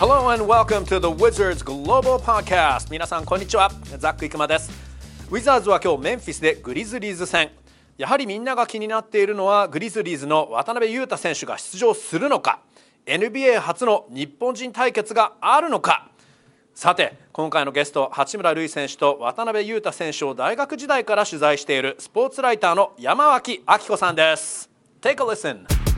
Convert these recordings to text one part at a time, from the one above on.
Hello and welcome to the Wizards Global Podcast. 皆さんこんにちは。ザック・イクマです。ウィザーズは今日メンフィスでグリズリーズ戦。やはりみんなが気になっているのはグリズリーズの渡辺裕太選手が出場するのか。NBA 初の日本人対決があるのか。さて今回のゲスト八村塁選手と渡辺裕太選手を大学時代から取材しているスポーツライターの山脇明子さんです。Take a listen.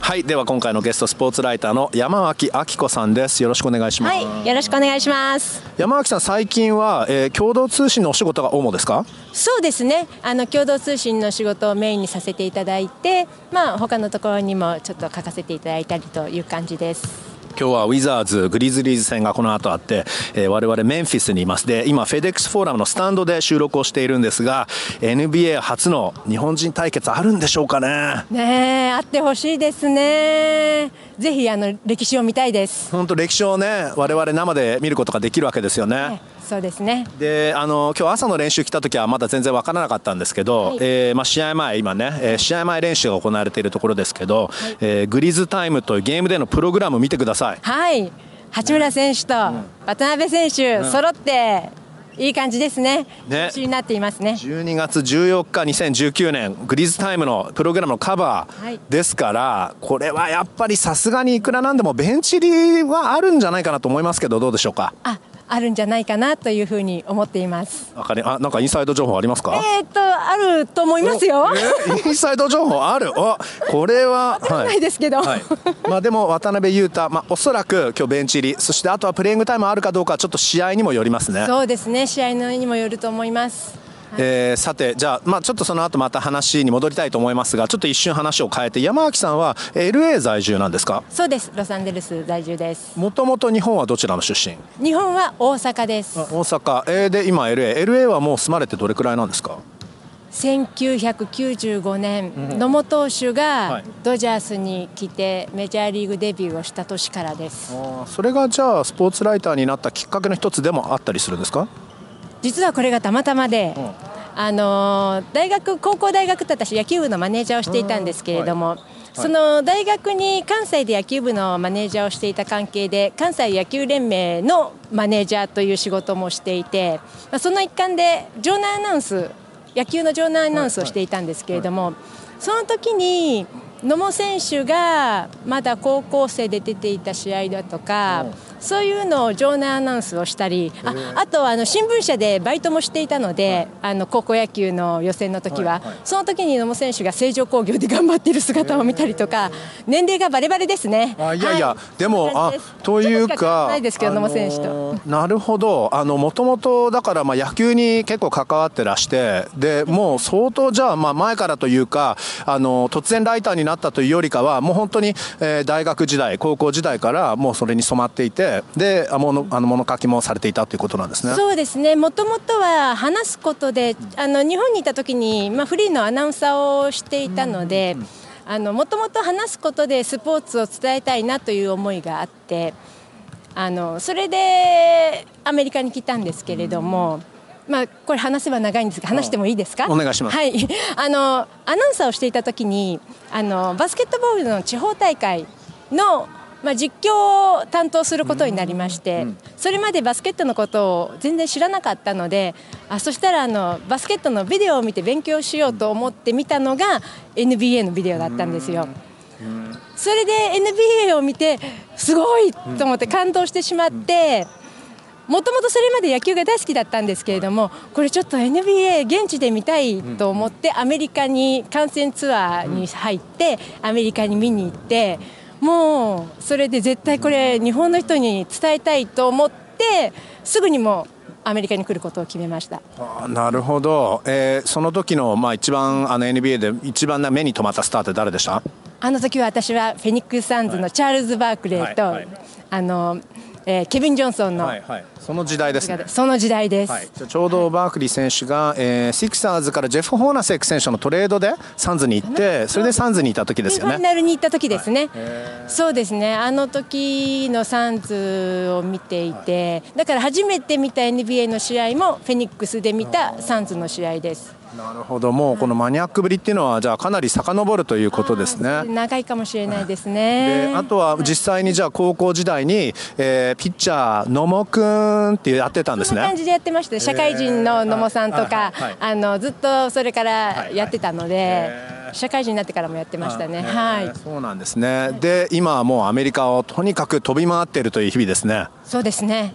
はいでは今回のゲストスポーツライターの山脇明子さんです。よろしくお願いします。はいよろしくお願いします。山脇さん最近は、えー、共同通信のお仕事が主ですか？そうですね。あの共同通信の仕事をメインにさせていただいてまあ他のところにもちょっと書かせていただいたりという感じです今日はウィザーズ、グリズリーズ戦がこの後あって、えー、我々メンフィスにいます。で、今、フェデックスフォーラムのスタンドで収録をしているんですが、NBA 初の日本人対決あるんでしょうかね。ねあってほしいですね。ぜひ、あの、歴史を見たいです。本当歴史をね、我々生で見ることができるわけですよね。ねそうですねであの今日朝の練習来た時はまだ全然分からなかったんですけど、はい、えー、まあ、試合前今ね、えー、試合前練習が行われているところですけど、はい、えー、グリズタイムというゲームでのプログラム見てください。はい八村選手と渡辺選手、揃っていい感じですね。ね。になっていますね。12月14日2019年グリズタイムのプログラムのカバーですから、はい、これはやっぱりさすがにいくらなんでもベンチ入りはあるんじゃないかなと思いますけどどうでしょうか？あ、あるんじゃないかなというふうに思っています。わかりあなんかインサイド情報ありますか？えっとあると思いますよ。インサイド情報ある？あこれはないですけど。はい、まあでも渡辺裕太まあおそらく今日ベンチ入りそしてあとはプレイングタイムあるかどうかちょっと試合にもよりますね。そうですね試合にもよると思います。えー、さてじゃあ、まあ、ちょっとその後また話に戻りたいと思いますがちょっと一瞬話を変えて山脇さんは LA 在住なんですか？そうです。ロサンゼルス在住です。もともと日本はどちらの出身？日本は大阪です。大阪、えー、で今 LA LA はもう住まれてどれくらいなんですか？1995年、うん、野茂投手がドジャースに来てメジャーリーグデビューをした年からです。それがじゃあスポーツライターになったきっかけの一つでもあったりするんですか？実はこれがたまたまで、あの大学高校大学って私野球部のマネージャーをしていたんですけれども、その大学に関西で野球部のマネージャーをしていた関係で関西野球連盟のマネージャーという仕事もしていてその一環で場内アナウンス野球の場内アナウンスをしていたんですけれどもその時に野茂選手がまだ高校生で出ていた試合だとか。そういうのを場内アナウンスをしたりああとはあの新聞社でバイトもしていたので、あの高校野球の予選の時は、その時に野茂選手が成城工業で頑張っている姿を見たりとか年齢がバレバレですね。あいやいや、でもあというかないですけど野茂選手と。なるほど。あのもともとだからまあ野球に結構関わってらしてでもう相当じゃあまあ前からというかあの突然ライターになったというよりかはもう本当に、えー、大学時代高校時代からもうそれに染まっていてであのあの物書きもされていたということなんですね。そうですね。もともとは話すことであの日本にいた時に、まあ、フリーのアナウンサーをしていたので。もともと話すことでスポーツを伝えたいなという思いがあってあのそれでアメリカに来たんですけれども、まあ、これ話せば長いんですが話してもいいですか？お願いします、はい、あのアナウンサーをしていた時にあのバスケットボールの地方大会のまあ、実況を担当することになりまして、それまでバスケットのことを全然知らなかったのであそしたらあのバスケットのビデオを見て勉強しようと思って見たのが NBA のビデオだったんですよ。それで NBA を見てすごいと思って感動してしまって。もともとそれまで野球が大好きだったんですけれどもこれちょっと NBA 現地で見たいと思ってアメリカに観戦ツアーに入ってアメリカに見に行ってもうそれで絶対これ日本の人に伝えたいと思ってすぐにもアメリカに来ることを決めました。あなるほど、えー、その時のまあ一番あの NBA で一番目に留まったスターって誰でした？あの時は私はフェニックス・サンズのチャールズ・バークレーと、はいはいはい、あのえー、ケビン・ジョンソンの、はいはい、その時代ですね。その時代です、はい、ちょうどバークリー選手が、えー、シクサーズからジェフ・ホーナセック選手のトレードでサンズに行ってそれでサンズにいた時ですよね。ファイナルに行った時ですね、はい、そうですね。あの時のサンズを見ていて、だから初めて見た NBA の試合もフェニックスで見たサンズの試合ですなるほど。もうこのマニアックぶりっていうのはじゃあかなり遡るということですね。長いかもしれないですね。であとは実際にじゃあ高校時代に、えー、ピッチャー野茂君ってやってたんですね。そんな感じでやってました。社会人の野茂さんとか、あのずっとそれからやってたので、社会人になってからもやってましたね。はい。そうなんですね。で今はもうアメリカをとにかく飛び回っているという日々ですね。そうですね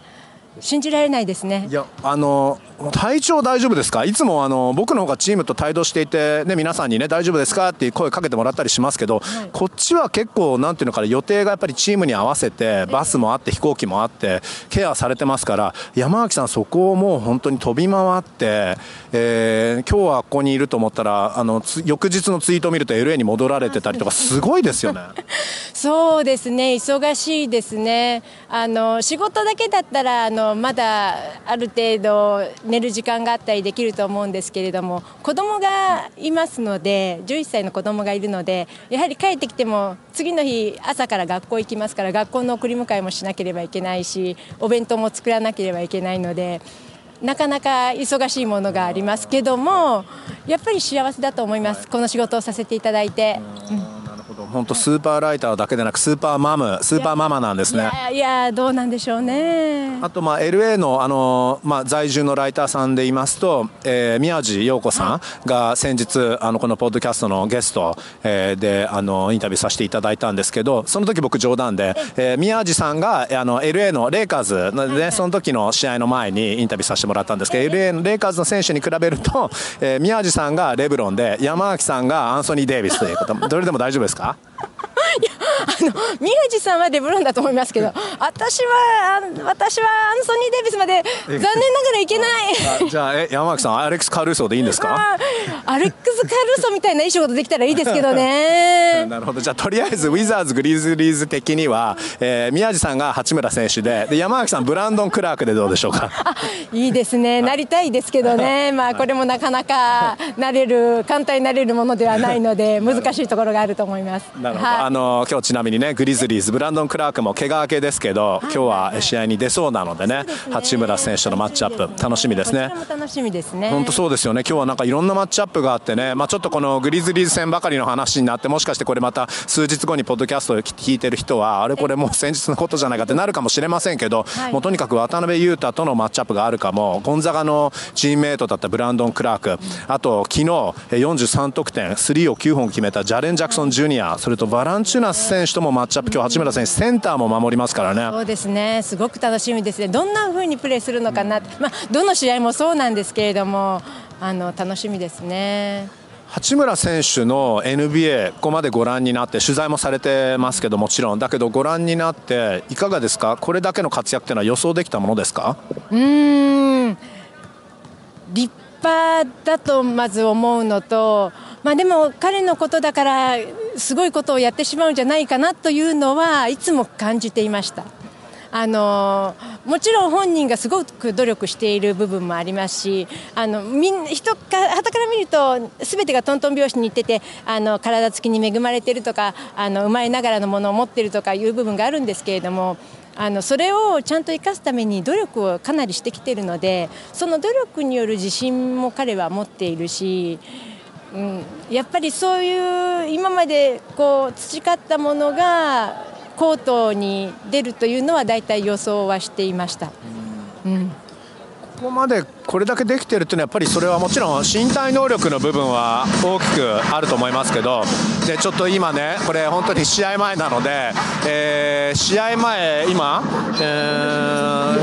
信じられないですね。いやあの体調大丈夫ですか？いつもあの僕の方がチームと帯同していて、ね、皆さんにね大丈夫ですか？って声かけてもらったりしますけど、はい、こっちは結構なんていうのかな予定がやっぱりチームに合わせてバスもあって飛行機もあってケアされてますから山脇さんそこをもう本当に飛び回って、えー、今日はここにいると思ったらあの翌日のツイートを見ると LA に戻られてたりとかすごいですよね。そうですね。忙しいですね。あの仕事だけだったらあののまだある程度寝る時間があったりできると思うんですけれども子供がいますので11歳の子供がいるのでやはり帰ってきても次の日朝から学校行きますから学校の送り迎えもしなければいけないしお弁当も作らなければいけないので。なかなか忙しいものがありますけどもやっぱり幸せだと思います、この仕事をさせていただいて。うん本当スーパーライターだけでなくスーパーマムスーパーママなんですね。いやどうなんでしょうね。あとまあ LA のあの、まあ、在住のライターさんで言いますと、えー、宮地陽子さんが先日あのこのポッドキャストのゲスト、えー、であのインタビューさせていただいたんですけどその時僕冗談で、えー、宮地さんがあの LA のレイカーズね、その時の試合の前にインタビューさせてもらったんですけど LA のレイカーズの選手に比べると、えー、宮地さんがレブロンで山脇さんがアンソニー・デイビスということどれでも大丈夫ですか？あの宮地さんはデブロンだと思いますけど私は私はアンソニー・デイビスまで残念ながらいけない。じゃあえ山脇さんアレックス・カルーソでいいんですか？アレックス・カルーソみたいないい仕事できたらいいですけどね。なるほど。じゃあとりあえずウィザーズ・グリズリーズ的には、えー、宮地さんが八村選手でで山脇さんブランドン・クラークでどうでしょうか？いいですね。なりたいですけどね。まあこれもなかなかなれる簡単になれるものではないので 難しいところがあると思います。なるほど、はい、あの今日ちなみにねグリズリーズブランドン・クラークも怪我明けですけど、はい、今日は試合に出そうなのでね、ね、八村選手とのマッチアップ楽しみですね。楽しみですね。本当そうですよね。今日はなんかいろんなマッチアップがあってね、まあ、ちょっとこのグリズリーズ戦ばかりの話になってもしかしてこれまた数日後にポッドキャストを聞いてる人はあれこれもう先日のことじゃないかってなるかもしれませんけど、はい、もうとにかく渡辺裕太とのマッチアップがあるかもゴンザガのチームメイトだったブランドン・クラークあと昨日43得点スリーを9本決めたジャレン・ジャクソン・ジュニアそれとバランチュナス選手ともマッチアップ今日八村選手センターも守りますからね。そうですね。すごく楽しみですね。どんな風にプレーするのかな、まあ、どの試合もそうなんですけれどもあの楽しみですね。八村選手の NBA ここまでご覧になって取材もされてますけどもちろん。だけどご覧になっていかがですか？これだけの活躍というのは予想できたものですか？うん。立派だとまず思うのとまあ、でも彼のことだからすごいことをやってしまうんじゃないかなというのはいつも感じていました。あのもちろん本人がすごく努力している部分もありますしあのみん人かはたから見るとすべてがトントン拍子にいっててあの体つきに恵まれているとかあの生まれながらのものを持っているとかいう部分があるんですけれどもあのそれをちゃんと生かすために努力をかなりしてきているのでその努力による自信も彼は持っているし。うん、やっぱりそういう今までこう培ったものがコートに出るというのは大体予想はしていました。うん、ここまでこれだけできてるっていうのはやっぱりそれはもちろん身体能力の部分は大きくあると思いますけどでちょっと今ねこれ本当に試合前なので、えー、試合前今、え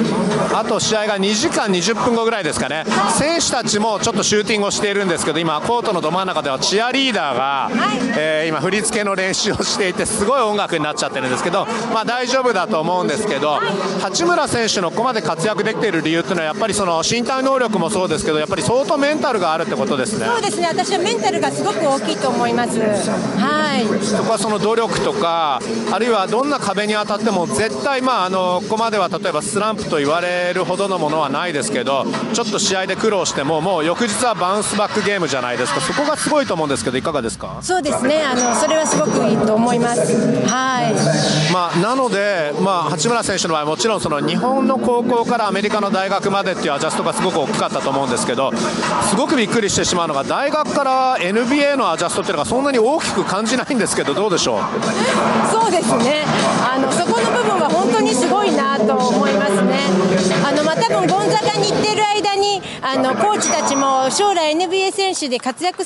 ー、あと試合が2時間20分後ぐらいですかね。選手たちもちょっとシューティングをしているんですけど今コートのど真ん中ではチアリーダーが、えー、今振り付けの練習をしていてすごい音楽になっちゃってるんですけどまあ大丈夫だと思うんですけど八村選手のここまで活躍できている理由っていうのはやっぱりその身体能能力もそうですけどやっぱり相当メンタルがあるってことですね。そうですね。私はメンタルがすごく大きいと思います。はい。そこはその努力とかあるいはどんな壁に当たっても絶対まああのここまでは例えばスランプと言われるほどのものはないですけどちょっと試合で苦労してももう翌日はバウンスバックゲームじゃないですかそこがすごいと思うんですけどいかがですか？そうですね。あのそれはすごくいいと思います。はい。まあなのでまあ八村選手の場合もちろんその日本の高校からアメリカの大学までっていうアジャストがすごく大きかったと思うんですけどすごくびっくりしてしまうのが大学から NBA のアジャストっていうのがそんなに大きく感じないんですけどどうでしょう？そうですね。あのそこの部分は本当にすごいなと思いますね。あの、まあ、多分ゴンザガに行ってるにあのコーチたちも将来 NBA 選手で活躍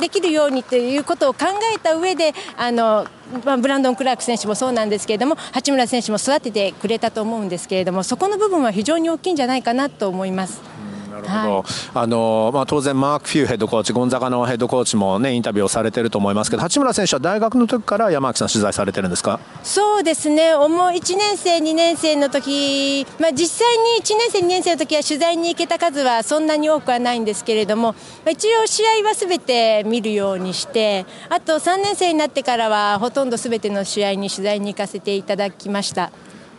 できるようにということを考えた上であのまあ、ブランドン・クラーク選手もそうなんですけれども八村選手も育ててくれたと思うんですけれどもそこの部分は非常に大きいんじゃないかなと思います。なるほど、はい、あのまあ、当然、マーク・フューヘッドコーチ、ゴンザガのヘッドコーチも、ね、インタビューをされてると思いますけど、八村選手は大学の時から山脇さん、取材されてるんですか？そうですね、1年生、2年生の時、まあ実際に1年生、2年生の時は取材に行けた数はそんなに多くはないんですけれども、一応、試合はすべて見るようにして、あと3年生になってからは、ほとんどすべての試合に取材に行かせていただきました。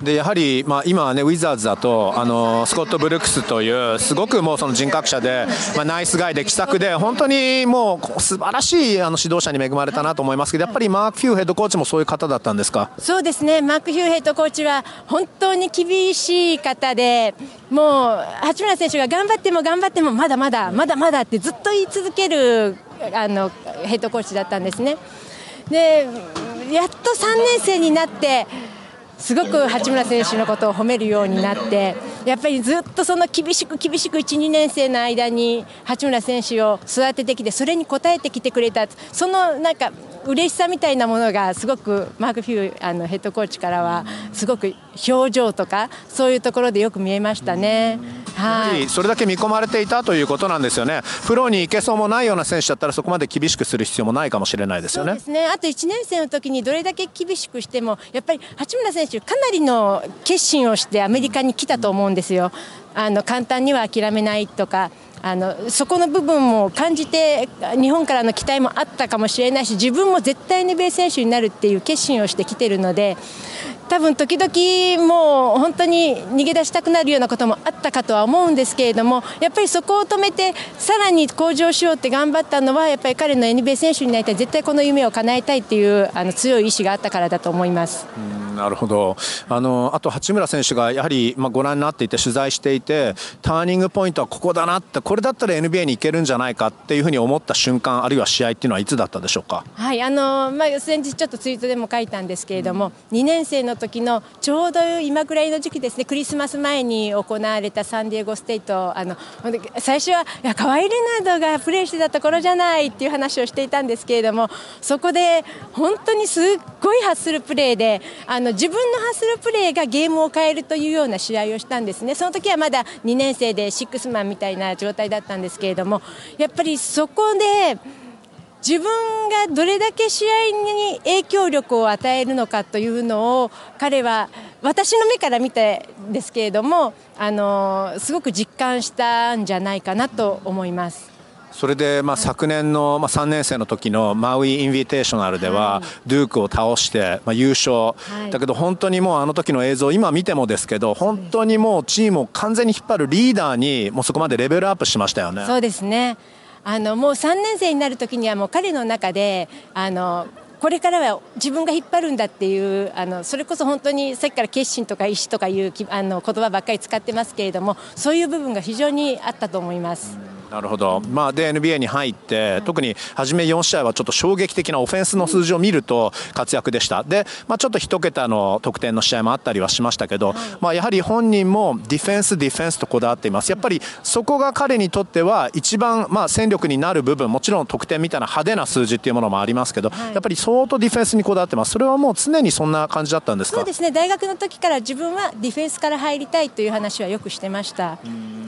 でやはり、まあ、今はね、ウィザーズだとあのスコット・ブルックスというすごくもうその人格者で、まあ、ナイスガイで気さくで本当にもう素晴らしいあの指導者に恵まれたなと思いますけどやっぱりマーク・ヒューヘッドコーチもそういう方だったんですか？そうですねマーク・ヒューヘッドコーチは本当に厳しい方でもう八村選手が頑張っても頑張ってもまだまだまだまだってずっと言い続けるあのヘッドコーチだったんですね。でやっと3年生になってすごく八村選手のことを褒めるようになってやっぱりずっとその厳しく厳しく1、2年生の間に八村選手を育ててきてそれに応えてきてくれたそのなんか嬉しさみたいなものがすごくマーク・フューあのヘッドコーチからはすごく表情とかそういうところでよく見えましたね。はい、それだけ見込まれていたということなんですよね、プロに行けそうもないような選手だったら、そこまで厳しくする必要もないかもしれないですよね。ねあと1年生の時にどれだけ厳しくしても、やっぱり八村選手、かなりの決心をしてアメリカに来たと思うんですよ。あの簡単には諦めないとかあのそこの部分も感じて日本からの期待もあったかもしれないし自分も絶対 NBA 選手になるっていう決心をしてきてるので多分時々もう本当に逃げ出したくなるようなこともあったかとは思うんですけれどもやっぱりそこを止めてさらに向上しようって頑張ったのはやっぱり彼の NBA 選手になりたい絶対この夢を叶えたいっていうあの強い意志があったからだと思います。なるほどあのあと八村選手がやはり、まあ、ご覧になっていて取材していてターニングポイントはここだなってこれだったら NBA に行けるんじゃないかっていうふうに思った瞬間あるいは試合っていうのはいつだったでしょうか？はいあのまあ、先日ちょっとツイートでも書いたんですけれども、うん、2年生の時のちょうど今ぐらいの時期ですねクリスマス前に行われたサンディエゴステイトあの最初はいや河合レナードがプレーしてたところじゃないっていう話をしていたんですけれどもそこで本当にすっごいハッスルプレーであの自分のハッスルプレーがゲームを変えるというような試合をしたんですねその時はまだ2年生でシックスマンみたいな状態だったんですけれどもやっぱりそこで自分がどれだけ試合に影響力を与えるのかというのを彼は私の目から見てですけれどもあのすごく実感したんじゃないかなと思います。それで、まあ、昨年の、まあ、3年生の時のマウイ・インビテーショナルでは、ドゥークを倒して、まあ、優勝、だけど本当にもうあの時の映像今見てもですけど本当にもうチームを完全に引っ張るリーダーにもうそこまでレベルアップしましたよね。そうですね。あのもう3年生になる時にはもう彼の中であのこれからは自分が引っ張るんだっていうあのそれこそ本当にさっきから決心とか意思とかいうあの言葉ばっかり使ってますけれどもそういう部分が非常にあったと思います。なるほど、まあ、で NBA に入って、特に初め4試合はちょっと衝撃的なオフェンスの数字を見ると活躍でした、でまあ、ちょっと1桁の得点の試合もあったりはしましたけど、まあ、やはり本人もディフェンス、ディフェンスとこだわっています、やっぱりそこが彼にとっては一番、まあ、戦力になる部分、もちろん得点みたいな派手な数字っていうものもありますけど、やっぱり相当ディフェンスにこだわってます、それはもう常にそんな感じだったんですか？そうですね。大学の時から自分はディフェンスから入りたいという話はよくしてました。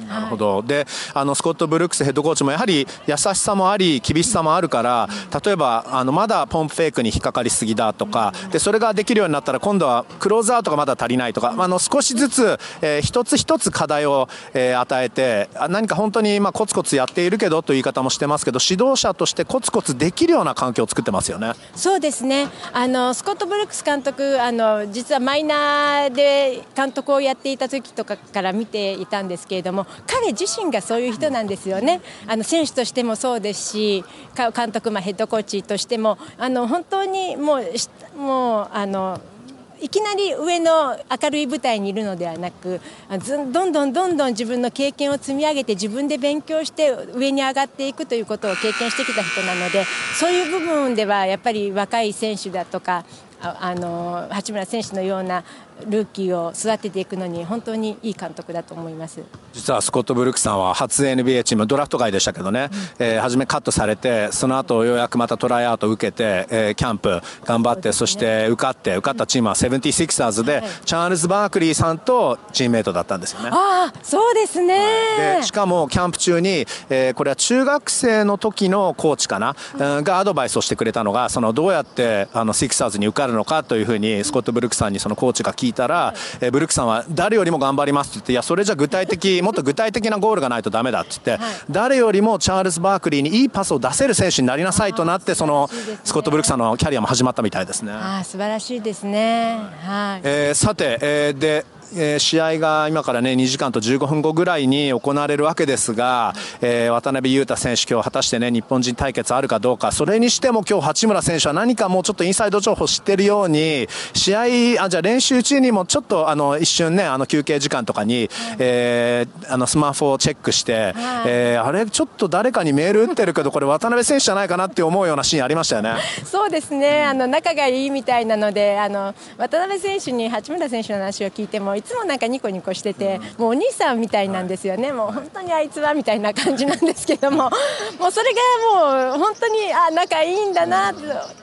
なるほど、であのスコット・ブルックスヘッドコーチもやはり優しさもあり厳しさもあるから例えばあのまだポンプフェイクに引っかかりすぎだとかでそれができるようになったら今度はクローズアウトがまだ足りないとか、あの少しずつ、えー、一つ一つ課題を、えー、与えて何か本当にまあコツコツやっているけどという言い方もしてますけど指導者としてコツコツできるような環境を作ってますよね。そうですねあのスコット・ブルックス監督あの実はマイナーで監督をやっていた時とかから見ていたんですけれども彼自身がそういう人なんですよね。ねあの選手としてもそうですし監督、まあ、ヘッドコーチとしてもあの本当にもうもうあのいきなり上の明るい舞台にいるのではなくどんどんどんどん自分の経験を積み上げて自分で勉強して上に上がっていくということを経験してきた人なのでそういう部分ではやっぱり若い選手だとかあの八村選手のようなルーキーを育てていくのに本当にいい監督だと思います。実はスコット・ブルックさんは初 NBA チームドラフト外でしたけどね、うん、えー、初めカットされてその後ようやくまたトライアウト受けて、えー、キャンプ頑張って、ね、そして受かって受かったチームは 76ers で、はい、チャールズ・バークリーさんとチームメイトだったんですよね。ああそうですね、でしかもキャンプ中に、えー、これは中学生の時のコーチかな、うん、がアドバイスをしてくれたのがそのどうやってあの 6ers に受かるのかというふうにスコット・ブルックさんにそのコーチが聞いたら、えー、ブルックさんは誰よりも頑張りますって言っていやそれじゃ具体的 もっと具体的なゴールがないとだめだって言って、はい、誰よりもチャールズ・バークリーにいいパスを出せる選手になりなさいとなってそのスコット・ブルックさんのキャリアも始まったみたいですね。あ素晴らしいですね、はい。えー、さて、えー、でえー、試合が今からね2時間と15分後ぐらいに行われるわけですが、えー、渡辺裕太選手、今日果たしてね日本人対決あるかどうか、それにしても今日八村選手は何かもうちょっとインサイド情報知ってるように、試合、あじゃあ練習中にもちょっとあの一瞬ね、あの休憩時間とかに、えー、あのスマホをチェックして、えー、あれ、ちょっと誰かにメール打ってるけど、これ、渡辺選手じゃないかなって思うようなシーンありましたよね。そうですね。あの仲がいいみたいなのであの渡辺選手に八村選手の話を聞いてもいつもなんかニコニコしてて、もうお兄さんみたいなんですよね、もう本当にあいつはみたいな感じなんですけども、もうそれがもう本当にあ仲いいんだな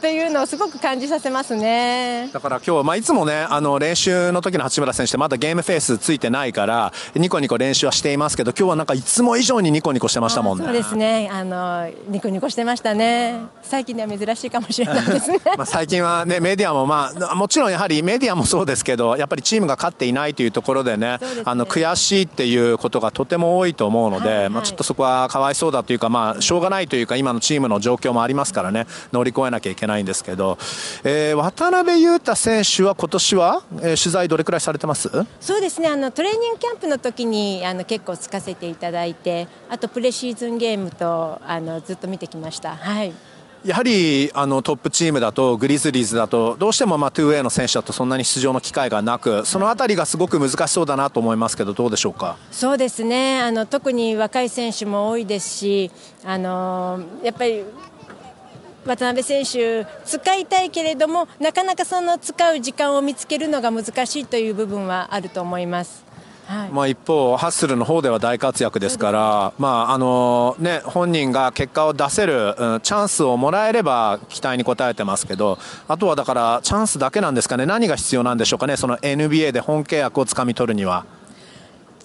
というのをすごく感じさせますね。だから今日、まあ、いつもねあの練習の時の八村選手ってまだゲームフェースついてないからニコニコ練習はしていますけど今日はなんかいつも以上にニコニコしてましたもんね。そうですね。あのニコニコしてましたね。最近では珍しいかもしれないですね。まあ最近はねメディアもまあもちろんやはりメディアもそうですけどやっぱりチームが勝っていないというところでね、ね、あの悔しいっていうことがとても多いと思うので、はいはい、まあ、ちょっとそこはかわいそうだというか、まあ、しょうがないというか今のチームの状況もありますからね乗り越えなきゃいけないんですけど、えー、渡辺裕太選手は今年は、えー、取材どれくらいされてます？そうですね。あのトレーニングキャンプの時にあの結構つかせていただいてあとプレシーズンゲームとあのずっと見てきました。はいやはりあのトップチームだとグリズリーズだとどうしてもまあ 2way の選手だとそんなに出場の機会がなくその辺りがすごく難しそうだなと思いますけどどうでしょうか？そうですねあの特に若い選手も多いですしあのやっぱり渡辺選手使いたいけれどもなかなかその使う時間を見つけるのが難しいという部分はあると思います。はい、まあ、一方、ハッスルの方では大活躍ですから、まああのね、本人が結果を出せる、うん、チャンスをもらえれば期待に応えてますけど、あとはだから、チャンスだけなんですかね、何が必要なんでしょうかね、その NBA で本契約をつかみ取るには。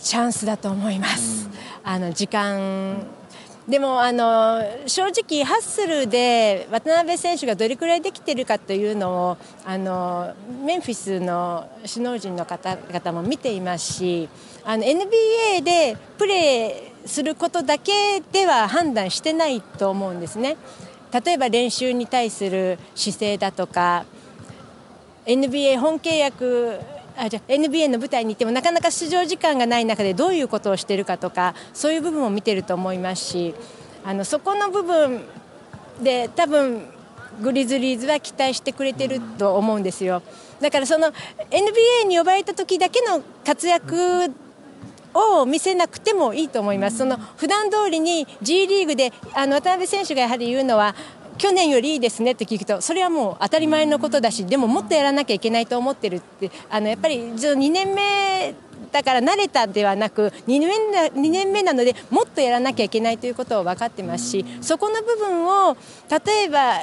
チャンスだと思います。うん、あの時間でもあの正直、ハッスルで渡辺選手がどれくらいできているかというのをあのメンフィスの首脳陣の方々も見ていますしあの NBA でプレーすることだけでは判断してないと思うんですね。例えば練習に対する姿勢だとか NBA 本契約あじゃ NBA の舞台に行ってもなかなか出場時間がない中でどういうことをしているかとかそういう部分を見てると思いますしあのそこの部分で多分グリズリーズは期待してくれてると思うんですよだからその NBA に呼ばれた時だけの活躍を見せなくてもいいと思います。その普段通りに G リーグであの渡辺選手がやはり言うのは去年よりいいですねって聞くとそれはもう当たり前のことだしでももっとやらなきゃいけないと思ってるってあのやっぱり2年目だから慣れたではなく2年 ,2 年目なのでもっとやらなきゃいけないということを分かってますしそこの部分を例えば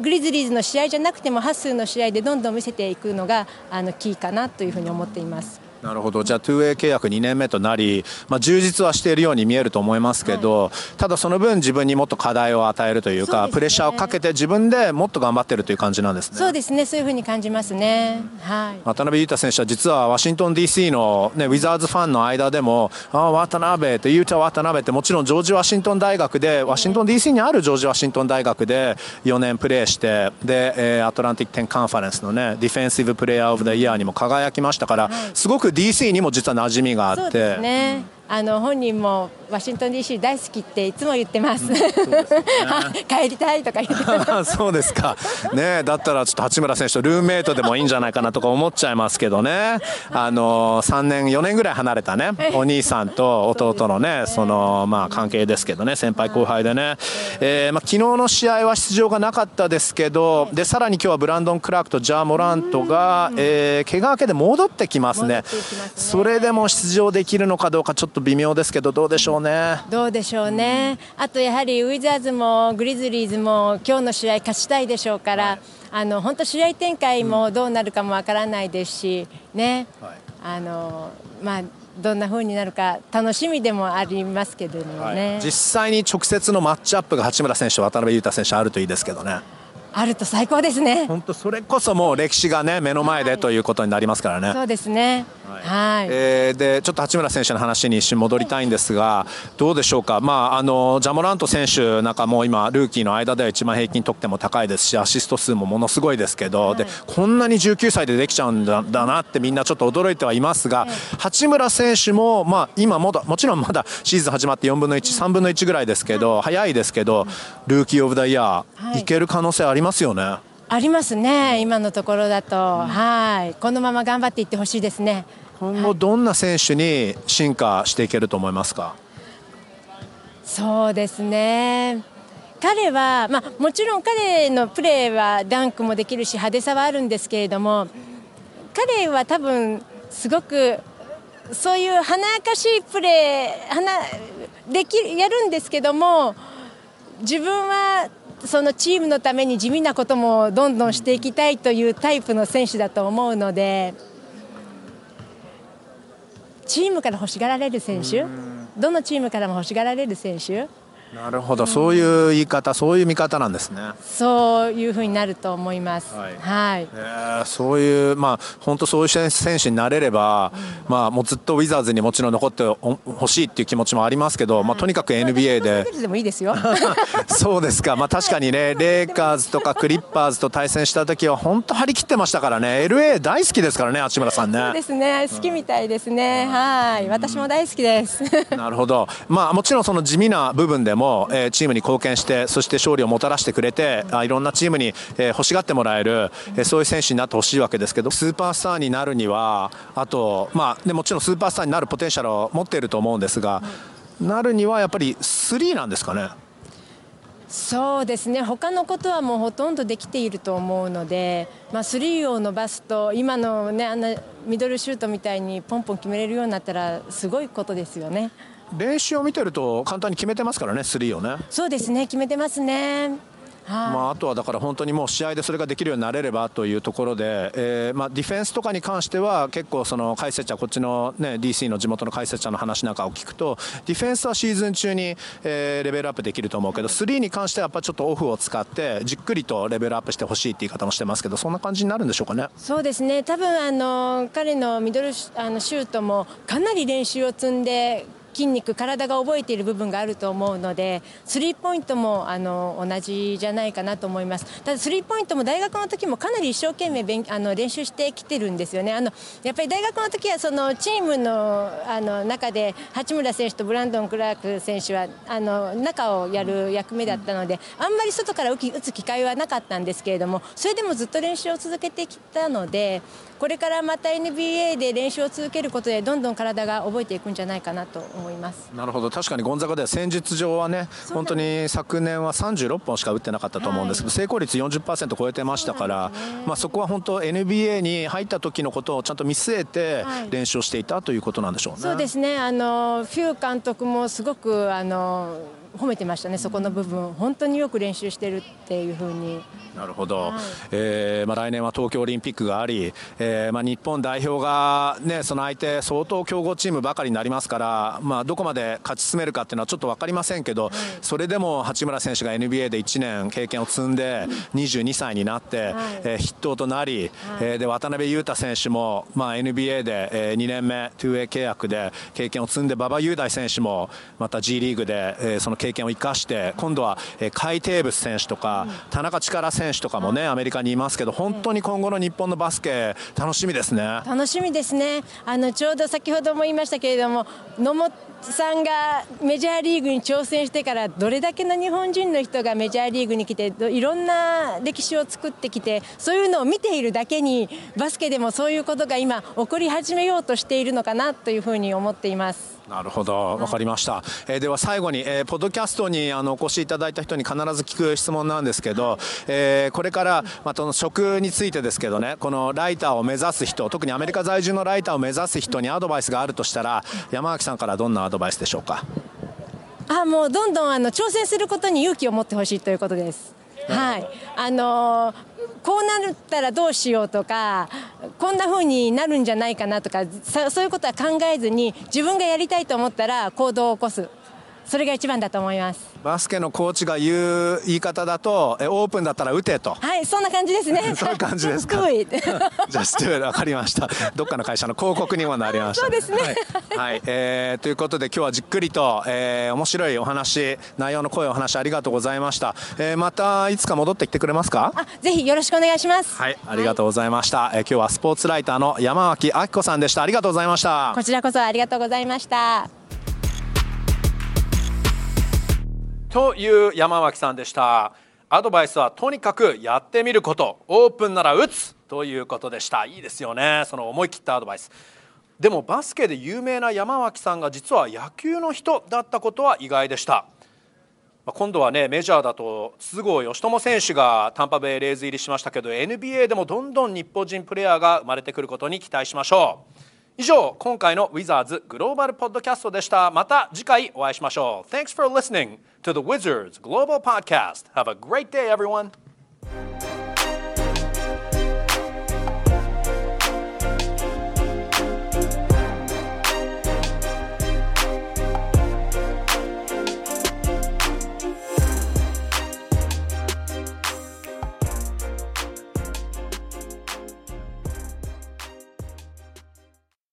グリズリーズの試合じゃなくてもハッスーの試合でどんどん見せていくのがあのキーかなというふうに思っています。なるほど。じゃあ 2way 契約2年目となり、まあ、充実はしているように見えると思いますけど、はい、ただその分自分にもっと課題を与えるというか、ね、プレッシャーをかけて自分でもっと頑張っているという感じなんですね。そうですね。そういうふうに感じますね、はい、渡辺裕太選手は実はワシントン DC の、ね、ウィザーズファンの間でもああ渡辺って裕太渡辺ってもちろんジョージ・ワシントン大学でワシントン DC にあるジョージ・ワシントン大学で4年プレーしてで、えー、アトランティック10カンファレンスのねディフェンシブプレーヤーオブ・ザ・イヤーにも輝きましたから、はい、すごく DC にも実は馴染みがあって。ねあの本人もワシントン DC 大好きっていつも言ってます。うん、帰りたいとか言って そうですか。ねだったらちょっと八村選手とルーメイトでもいいんじゃないかなとか思っちゃいますけどね。あの3年4年ぐらい離れたねお兄さんと弟のねそのまあ関係ですけどね先輩後輩でね。えー、まあ昨日の試合は出場がなかったですけどでさらに今日はブランドン・クラークとジャー・モラントが、えー、怪我明けで戻ってきますね。それでも出場できるのかどうかちょっと微妙ですけどどうでしょうね。どうでしょうね。あとやはりウィザーズもグリズリーズも今日の試合勝ちたいでしょうから、はい、あの本当試合展開もどうなるかもわからないですしね。はい、あのまあどんな風になるか楽しみでもありますけどもね、はい、実際に直接のマッチアップが八村選手と渡辺裕太選手あるといいですけどね。あると最高ですね。本当それこそもう歴史がね目の前でということになりますからね。そうですね。はい。えー、でちょっと八村選手の話に一瞬戻りたいんですが、どうでしょうか。まああのジャモラント選手なんかも今ルーキーの間では一番平均得点も高いですし、アシスト数もものすごいですけど、はい、でこんなに19歳でできちゃうんだだなってみんなちょっと驚いてはいますが、はい、八村選手もまあ今もだもちろんまだシーズン始まって4分の1、3分の1ぐらいですけど、早いですけど、ルーキーオブダイヤー、い、ける可能性ありますよね。ありますね、今のところだと、はい。このまま頑張っていってほしいですね。今後、どんな選手に進化していけると思いますか？そうですね。彼は、まあ、もちろん彼のプレーはダンクもできるし派手さはあるんですけれども彼は多分すごくそういう華やかしいプレーできやるんですけども自分はそのチームのために地味なこともどんどんしていきたいというタイプの選手だと思うのでチームから欲しがられる選手？どのチームからも欲しがられる選手？なるほど、そういう言い方、そういう見方なんですね。そういうふうになると思います。はい。はい、えー、そういう、まあ、本当そういう選手になれれば、うん、まあ、もうずっとウィザーズにもちろん残ってほしいっていう気持ちもありますけど、まあ、とにかく NBA で。でもいいですよ。そうですか、まあ、確かにね、レイカーズとかクリッパーズと対戦した時は、本当張り切ってましたからね、LA 大好きですからね、八村さんね。そうですね、好きみたいですね。うん、はい、私も大好きです。なるほど、まあ、もちろんその地味な部分でも。も、え、チームに貢献してそして勝利をもたらしてくれてあいろんなチームに、え、欲しがってもらえる、え、そういう選手になってほしいわけですけどスーパースターになるにはあと、まあ、でもちろんスーパースターになるポテンシャルを持っていると思うんですが、なるにはやっぱり3なんですかね？そうですね他のことはもうほとんどできていると思うので、まあ、スリーを伸ばすと今の、ね、あんなミドルシュートみたいにポンポン決めれるようになったらすごいことですよね。練習を見てると簡単に決めてますからね、スリーをね。そうですね、決めてますね。はまあ、あとはだから本当にもう試合でそれができるようになれればというところで、えーまあ、ディフェンスとかに関しては結構その解説者こっちの、ね、DC の地元の解説者の話なんかを聞くとディフェンスはシーズン中に、えー、レベルアップできると思うけどスリーに関してはやっぱちょっとオフを使ってじっくりとレベルアップしてほしいって言い方もしてますけどそんな感じになるんでしょうかね。そうですね多分あの彼のミドルあのシュートもかなり練習を積んで筋肉体が覚えている部分があると思うのでスリーポイントもあの同じじゃないかなと思います。ただスリーポイントも大学の時もかなり一生懸命勉あの練習してきてるんですよね。あのやっぱり大学の時はそのチームのあの中で八村選手とブランドン・クラーク選手はあの中をやる役目だったのであんまり外から打つ機会はなかったんですけれどもそれでもずっと練習を続けてきたのでこれからまた NBA で練習を続けることでどんどん体が覚えていくんじゃないかなと思います。なるほど。確かにゴンザガでは戦術上はね本当に昨年は36本しか打ってなかったと思うんですけど、はい、成功率40%超えてましたから、ね、まあ、そこは本当 NBA に入った時のことをちゃんと見据えて練習をしていたということなんでしょうね。そうですね。あのフュー監督もすごくあの褒めてましたね、そこの部分、本当によく練習してるっていうふうに。なるほど、はい、えー、まあ、来年は東京オリンピックがあり、えーまあ、日本代表が、ね、その相手、相当強豪チームばかりになりますから、まあ、どこまで勝ち進めるかっていうのはちょっと分かりませんけど、はい、それでも八村選手が NBA で1年経験を積んで、22歳になって、はい、えー、筆頭となり、はい、えー、で渡辺裕太選手も、まあ、NBA で、えー、2年目、2way 契約で経験を積んで、馬場雄大選手もまた G リーグで、えー、その経験を生かして今度は海底物選手とか田中力選手とかもねアメリカにいますけど本当に今後の日本のバスケ楽しみですね。楽しみですね。あのちょうど先ほども言いましたけれども野本さんがメジャーリーグに挑戦してからどれだけの日本人の人がメジャーリーグに来ていろんな歴史を作ってきてそういうのを見ているだけにバスケでもそういうことが今起こり始めようとしているのかなというふうに思っています。なるほど、わかりました。えー、では最後に、えー、ポッドキャストにあのお越しいただいた人に必ず聞く質問なんですけど、えー、これからまた職についてですけどね、このライターを目指す人、特にアメリカ在住のライターを目指す人にアドバイスがあるとしたら、山脇さんからどんなアドバイスでしょうか？あ、もうどんどんあの挑戦することに勇気を持ってほしいということです。はい、あのーこうなったらどうしようとかこんな風になるんじゃないかなとかそういうことは考えずに自分がやりたいと思ったら行動を起こす。それが一番だと思います。バスケのコーチが言う言い方だとえオープンだったら打てと。はいそんな感じですね。そういう感じですか？じゃあストゥわかりました。どっかの会社の広告にもなりました、そうですね。はい、はい、えー、ということで今日はじっくりと、えー、面白いお話内容の声お話ありがとうございました、えー、またいつか戻ってきてくれますか？あぜひよろしくお願いします。はいありがとうございました、はい、えー、今日はスポーツライターの山脇明子さんでした。ありがとうございました。こちらこそありがとうございましたという山脇さんでした。アドバイスはとにかくやってみること。オープンなら打つということでした。いいですよね。その思い切ったアドバイス。でもバスケで有名な山脇さんが実は野球の人だったことは意外でした。今度はねメジャーだと筒香嘉智選手がタンパベイレイズ入りしましたけど NBA でもどんどん日本人プレーヤーが生まれてくることに期待しましょう。以上今回のウィザーズグローバルポッドキャストでしたまた次回お会いしましょう Thanks for listening to the Wizards Global Podcast Have a great day everyone